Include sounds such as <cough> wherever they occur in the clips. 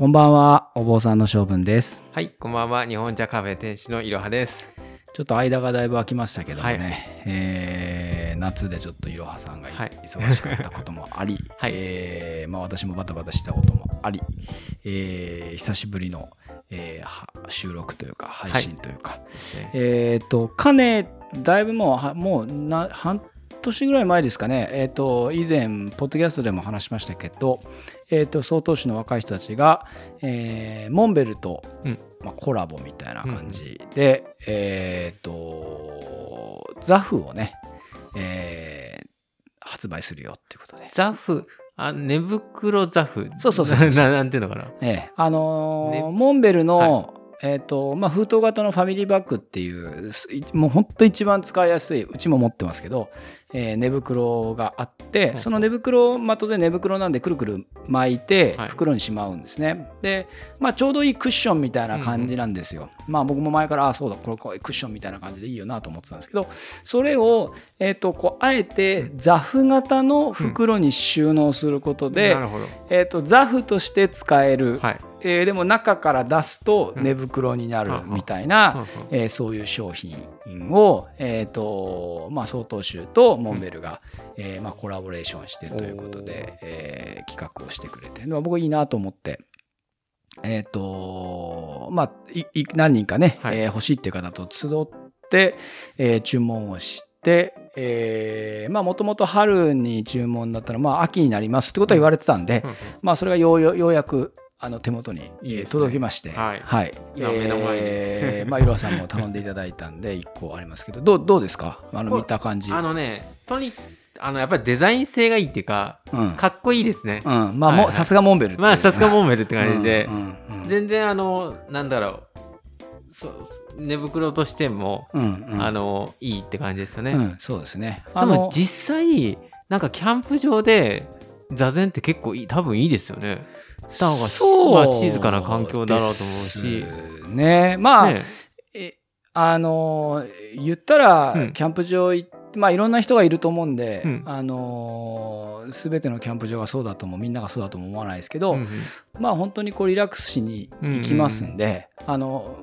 こんばんは、お坊さんの性分です。はい、こんばんは。日本茶カフェ店主のいろはです。ちょっと間がだいぶ空きましたけどもね、はいえー夏でちょっといろはさんがいはい忙しかったこともあり、<laughs> はいえーまあ、私もバタバタしたこともあり、えー久しぶりの、えーは収録というか配信というか、えっ、と、かね、だいぶもうは、もうな半年ぐらい前ですかね、えっ、と、以前、ポッドキャストでも話しましたけど、えっ、と、曹洞宗の若い人たちが、えーモンベルと、うん。まあ、コラボみたいな感じで、えっ、と、ザフをね、えー発売するよっていうことで。ザフ、あ、寝袋ザフ。そうそうそうそう <laughs> ななんていうのかな。ええ。あのーね。モンベルの、えーとまあ、封筒型のファミリーバッグっていうもう本当一番使いやすいうちも持ってますけど、えー寝袋があって、うんその寝袋まあ当然寝袋なんでくるくる巻いてはい。袋にしまうんですね、で、まあ、ちょうどいいクッションみたいな感じなんですよ、まあ僕も前からあそうだこれこれクッションみたいな感じでいいよなと思ってたんですけどそれを、えー、とこうあえてザフ型の袋に収納することで。えー、とザフとして使える、はい。えーでも中から出すとうん。寝袋になるうん。みたいうん。な、うん。えーそういう商品を、えーとまあ、曹洞宗とモンベルが、えーまあ、コラボレーションしてということで、えー企画をしてくれて、まあ僕いいなと思って。えっ、とまあいい何人かね、はい。えー欲しいっていう方と集って、えー注文をして、えーまあもともと春に注文だったら、まあ、秋になりますってことは言われてたんで、うん。うん。まあ、それがようよようやくあの手元に届きまして、はい。今目の前に。えーまあ、いろはさんも頼んでいただいたんで、<laughs> 1個ありますけど、どうどうですか？あの見た感じ。あのね、とにあの、やっぱりデザイン性がいいっていうか、うん。かっこいいですね。うん、まあ、はいはい。もうさすがモンベルまあ、さすがモンベルって感じで。う、んうんうん。全然あの、なんだろう、そう寝袋としても、うんうん。あの、いいって感じですよね。うん、そうですね。であのも実際、なんかキャンプ場で座禅って結構いい、多分いいですよね。した方が静かな環境だろうと思うし。ね。まあ、ねえあの言ったらうんキャンプ場行って、まあいろんな人がいると思うんで、うんあの全てのキャンプ場がそうだともみんながそうだとも思わないですけど、うんうんまあ本当にこうリラックスしに行きますんで、あの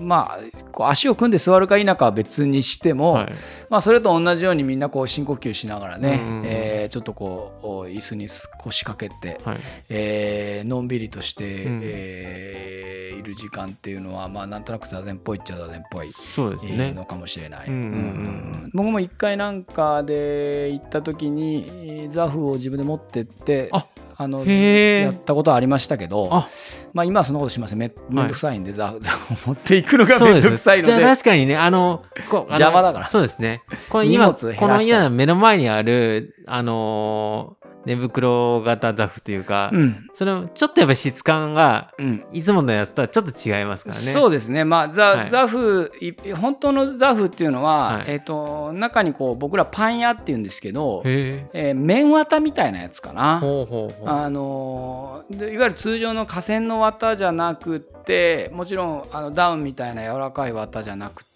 まあこう足を組んで座るか否かは別にしても、はい。まあそれと同じようにみんなこう深呼吸しながらね、うん。うんえーちょっとこう椅子に腰掛けて、はい。えーのんびりとして、うん。えーいる時間っていうのはまあなんとなく座禅っぽいっちゃ座禅っぽいそうですね。の。かもしれない。うんうんうんうん。僕も一回なんかで行った時にえーザフを自分で持ってってああのやったことはありましたけどあ。まあ今はそんなことしません。めめんどくさいんで、ザフザフを持っていくのがめんどくさいので。で確かにね、あの、邪魔だから。そうですね。この荷今、この今目の前にある、あのー寝袋型ザフというか、うんそれちょっとやっぱり質感が、うんいつものやつとはちょっと違いますからね。そうですね、まあザはいザフい本当のザフっていうのは、はいえー、と中にこう僕らパン屋っていうんですけど、へえ。えー綿綿みたいなやつかな。ほうほうほう。あのいわゆる通常の河川の綿じゃなくってもちろんあのダウンみたいな柔らかい綿じゃなくて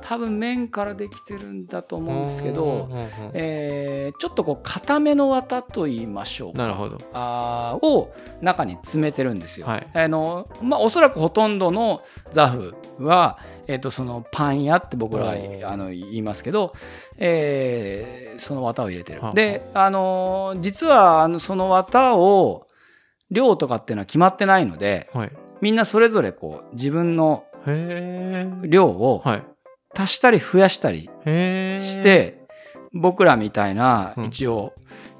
多分綿からできてるんだと思うんですけど、えーちょっとこう固めの綿と言いましょうかなるほど。あーを中に詰めてるんですよ。はいあのまあ、おそらくほとんどのザフは、えー、とそのパン屋って僕らはあの言いますけど、えーその綿を入れてるは。あで、あのー実はあのその綿を量とかっていうのは決まってないのではい。みんなそれぞれこう自分の。量をはい。足したり増やしたり。して、僕らみたいなうん一応、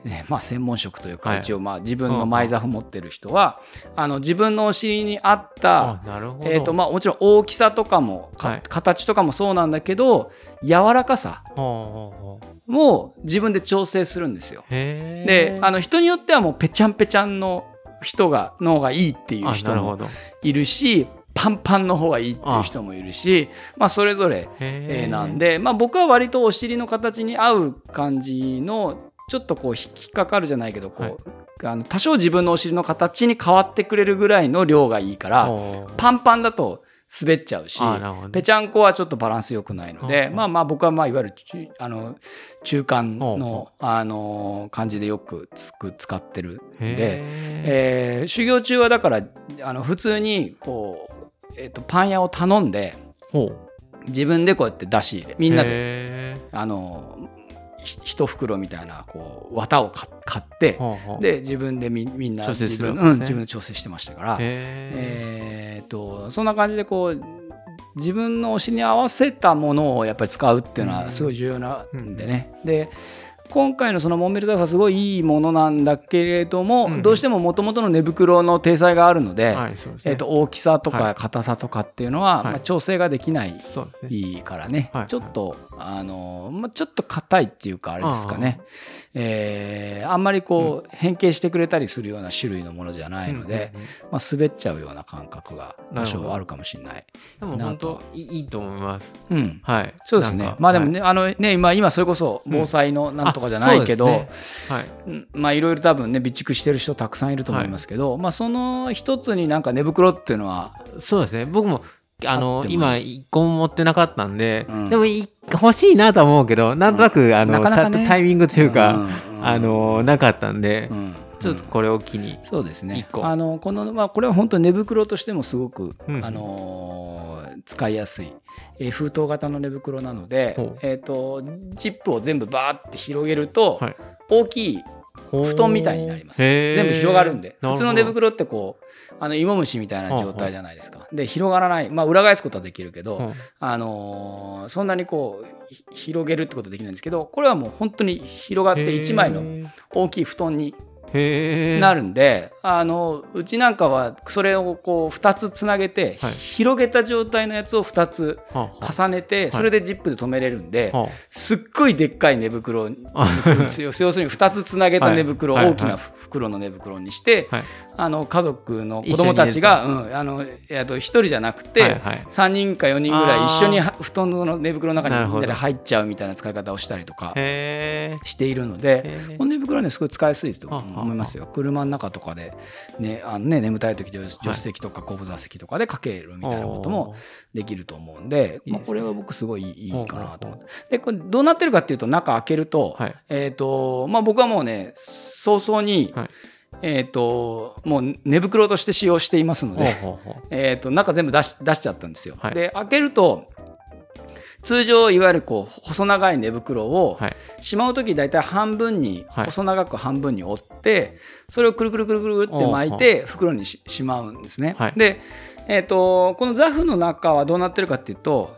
ねまあ、専門職というか、はい一応まあ自分の前座布持ってる人は、あの自分のお尻に合ったあ、なるほど。えーとまあ、もちろん大きさとかも、形とかもそうなんだけど柔らかさも自分で調整するんですよ。であの人によってはもうぺちゃんぺちゃんの人がの方がいいっていうあ人もなるほど。いるしパンパンの方がいいっていう人もいるしまあ、それぞれへえーなんで、まあ、僕は割とお尻の形に合う感じのちょっとこう引っかかるじゃないけどこう、あの多少自分のお尻の形に変わってくれるぐらいの量がいいからパンパンだと滑っちゃうしぺちゃんこはちょっとバランス良くないのでうんまあまあ僕はまあいわゆる中あの中間のあの感じでよくつく使ってるんで、へえー修行中はだからあの普通にこう、えっとパン屋を頼んで自分でこうやって出し入れみんなで。へあのひ一袋みたいなこう綿をか買ってで自分でみみんな自分,、うん、自分で調整してましたから、へえー、とそんな感じでこう自分の推しに合わせたものをやっぱり使うっていうのはすごい重要なんでね。で今回のそのモンベルダフはすごいいいものなんだけれども、うんどうしてももともとの寝袋の体裁があるので、えー、と大きさとはい。か硬さとかっていうのは、はい。まあ、調整ができないいいからね、はい。ちょっと、あのまあ、ちょっと硬いっていうかあれですかね、えーあんまりこう、変形してくれたりするような種類のものじゃないので、うんうんうんまあ、滑っちゃうような感覚が多少あるかもしれない。でも本当いいと思います。うん。はい。そうですね。まあでもはい。ねあのね今今それこそ防災のなんとかじゃないけど、ね。はい。うんまあいろいろ多分ね備蓄してる人たくさんいると思いますけど、まあその一つになんか寝袋っていうのはそうですね。僕もあの今一個も持ってなかったんで、うん。でもい欲しいなとは思うけどなんとなく、あのなかなかね。タタイミングというか、んんあのなかったんで、うん。ちょっとこれを機に、そうですね。一個。あのこの、まあ、これは本当寝袋としてもすごく、うん。あのー使いやすい、えー封筒型の寝袋なのでえー、とジップを全部バーって広げると、はい。大きい布団みたいになります。全部広がるんで。普通の寝袋ってこうあの芋虫みたいな状態じゃないですか。で広がらない、まあ、裏返すことはできるけど、うんあのーそんなにこうひ広げるってことはできないんですけどこれはもう本当に広がって1枚の大きい布団になるんで、あのうちなんかはそれをこう2つつなげて、はい。広げた状態のやつを2つはあは重ねて、それでジップで止めれるんで、あ。はすっごいでっかい寝袋にするんですよ。<laughs> 要するに2つつなげた寝袋、はい。はい大きな袋の寝袋にして、はい。あの家族の子供たちが、うん、あのえっと1人じゃなくて、はいはい。3人か4人ぐらい一緒には布団の寝袋の中に入っちゃうみたいな使い方をしたりとかしているので。この寝袋はねすごい使いやすいとはあはあ思いますよ。車の中とかで、ねあのね、眠たい時で助手席とか後部座席とかでかけるみたいなこともできると思うんで、まあ、これは僕すごいいいかなと思っほて。でこれどうなってるかっていうと中開けると,、はい。えーとまあ、僕はもうね早々に、はい。えー、ともう寝袋として使用していますので、えー、と中全部出し出しちゃったんですよ。はい。で開けると通常いわゆるこう細長い寝袋を、はい。しまう時大体半分にはい。細長く半分に折ってそれをくるくるくるくるって巻いて袋にししまうんですね。はい。で、えー、とこのザフの中はどうなってるかっていうと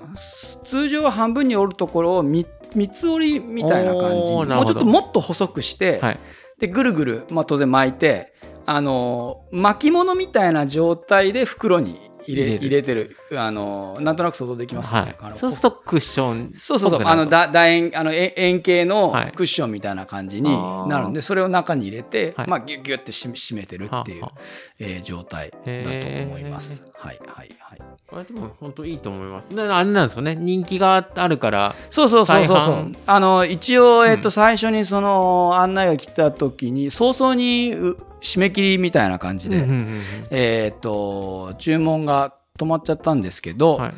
通常は半分に折るところをみ三つ折りみたいな感じもうちょっともっと細くして、はい。でぐるぐる、まあ、当然巻いてあの巻物みたいな状態で袋に入れ入れてる。あのなんとなく想像できますよね。あのはい、そうするとクッションそうそうそう。あのだ楕円あの円円形のはい。クッションみたいな感じになるんで、それを中に入れて、はい。まあ、ギュッギュッてし締めてるっていうはあはえー状態だと思います。はいはいはい。これでも本当いいと思います。あれなんですよね。人気があるから。そうそうそうそうそう。あの一応、えっと最初にその案内が来た時に早々にう締め切りみたいな感じで、うんうんうんうん。えっと注文が止まっちゃったんですけど、はい。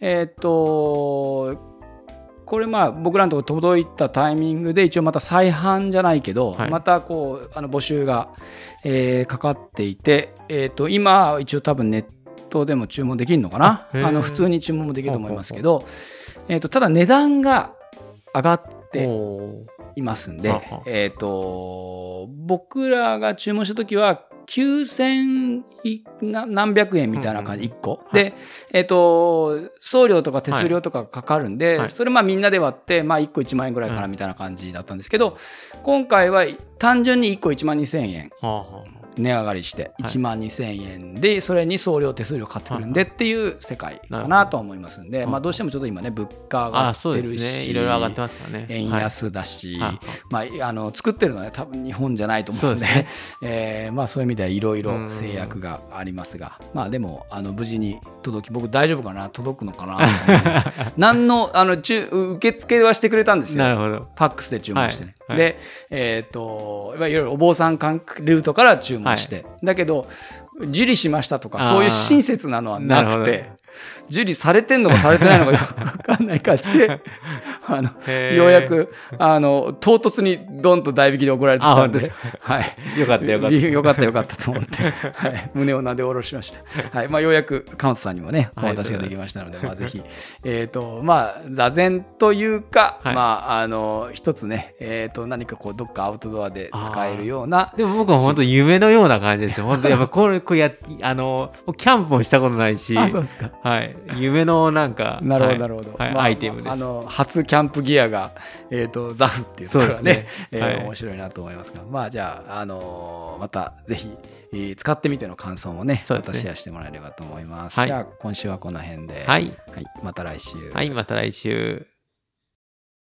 えっとこれまあ僕らのところ届いたタイミングで一応また再販じゃないけど、はい。またこうあの募集が、えーかかっていて、えっと今一応多分ネットでも注文できるのかな？あの普通に注文もできると思いますけど、えっとただ値段が上がっていますんではは、えっと僕らが注文した時は9000いな何百円みたいな感じ、うん1個。で、えっ、と、送料とか手数料とかかかるんで、はい。それまあみんなで割って、まあ1個1万円ぐらいかなうんみたいな感じだったんですけど、今回は単純に1個1万2000円値上がりして、い。1万2000円で、それに送料手数料かかってくるんでっていう世界かなと思いますんで、まあどうしてもちょっと今ね、物価上があっそうでてるし、いろいろ上がってますからね。円はい安だし、はい。まあ、あの作ってるのは、ね、多分日本じゃないと思うんでそうでえーまあ、そういう意味ではいろいろうん制約がありますが、まあ、でもあの無事に届き僕大丈夫かな？届くのかな？<laughs> 何のあの中受付はしてくれたんですよ。なるほど。ファックスで注文してね。はい。で、えっ、と、いわゆるお坊さんルートから注文して。だけど、受理しましたとか、そういう親切なのはなくて、受理されてんのかされてないのかよく <laughs> わかんない感じで、<laughs> あの、ようやく、あの、唐突にドンと代引きで怒られてきたんではい。よかったよかった。よかったよかったと思って、<laughs> はい、胸をなで下ろしました。はい。まあ、ようやく、カウントさんにもね、おはい渡しができましたので、まあ、ぜひ、えっと、まあ、座禅というか、はいまあ、あの、一つね、えっと、何かこう、どっかアウトドアで使えるような、でも僕は本当夢のような感じですよ。本当やっぱこれ、これや、あの、キャンプもしたことないし、あ、そうですか。はい。夢のなんか、なるほど、はいなるほど。はいまあアイテムです。あの、初キャンプギアが、えっ、と、ザフっていうところがね、ねえーはい面白いなと思いますが、まあ、じゃあ、あのーまた、ぜひ、えー使ってみての感想もね、そうですねまたシェアしてもらえればと思います。はいじゃあ、今週はこの辺で、はい。はい、また来週。はい、また来週。